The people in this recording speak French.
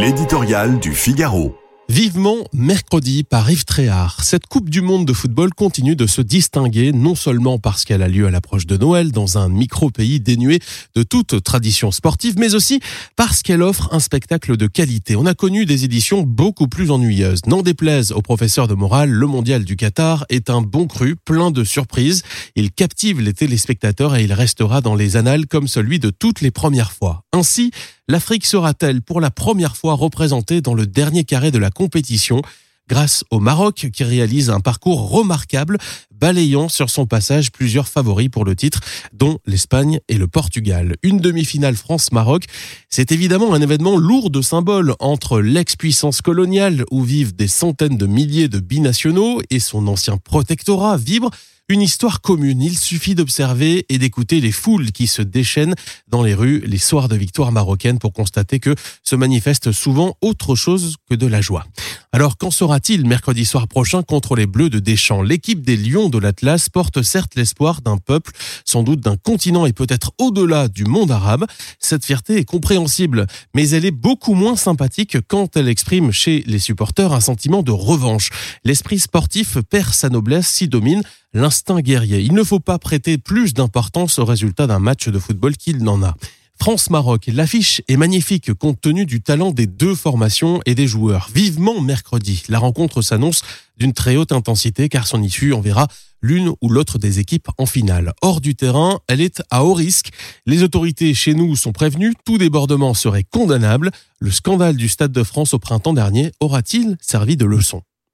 L'éditorial du Figaro. Vivement mercredi par Yves Tréhard. Cette Coupe du Monde de football continue de se distinguer non seulement parce qu'elle a lieu à l'approche de Noël dans un micro-pays dénué de toute tradition sportive, mais aussi parce qu'elle offre un spectacle de qualité. On a connu des éditions beaucoup plus ennuyeuses. N'en déplaise au professeur de morale, le mondial du Qatar est un bon cru, plein de surprises. Il captive les téléspectateurs et il restera dans les annales comme celui de toutes les premières fois. Ainsi, l'Afrique sera-t-elle pour la première fois représentée dans le dernier carré de la compétition grâce au Maroc qui réalise un parcours remarquable, balayant sur son passage plusieurs favoris pour le titre, dont l'Espagne et le Portugal. Une demi-finale France-Maroc, c'est évidemment un événement lourd de symboles entre l'ex-puissance coloniale où vivent des centaines de milliers de binationaux et son ancien protectorat vibre une histoire commune. Il suffit d'observer et d'écouter les foules qui se déchaînent dans les rues les soirs de victoire marocaine pour constater que se manifeste souvent autre chose que de la joie. Alors qu'en sera-t-il mercredi soir prochain contre les Bleus de Deschamps? L'équipe des Lions de l'Atlas porte certes l'espoir d'un peuple, sans doute d'un continent et peut-être au-delà du monde arabe. Cette fierté est compréhensible, mais elle est beaucoup moins sympathique quand elle exprime chez les supporters un sentiment de revanche. L'esprit sportif perd sa noblesse s'y domine l'instinct guerrier. Il ne faut pas prêter plus d'importance au résultat d'un match de football qu'il n'en a. France-Maroc, l'affiche est magnifique compte tenu du talent des deux formations et des joueurs. Vivement mercredi, la rencontre s'annonce d'une très haute intensité car son issue enverra l'une ou l'autre des équipes en finale. Hors du terrain, elle est à haut risque. Les autorités chez nous sont prévenues, tout débordement serait condamnable. Le scandale du Stade de France au printemps dernier aura-t-il servi de leçon?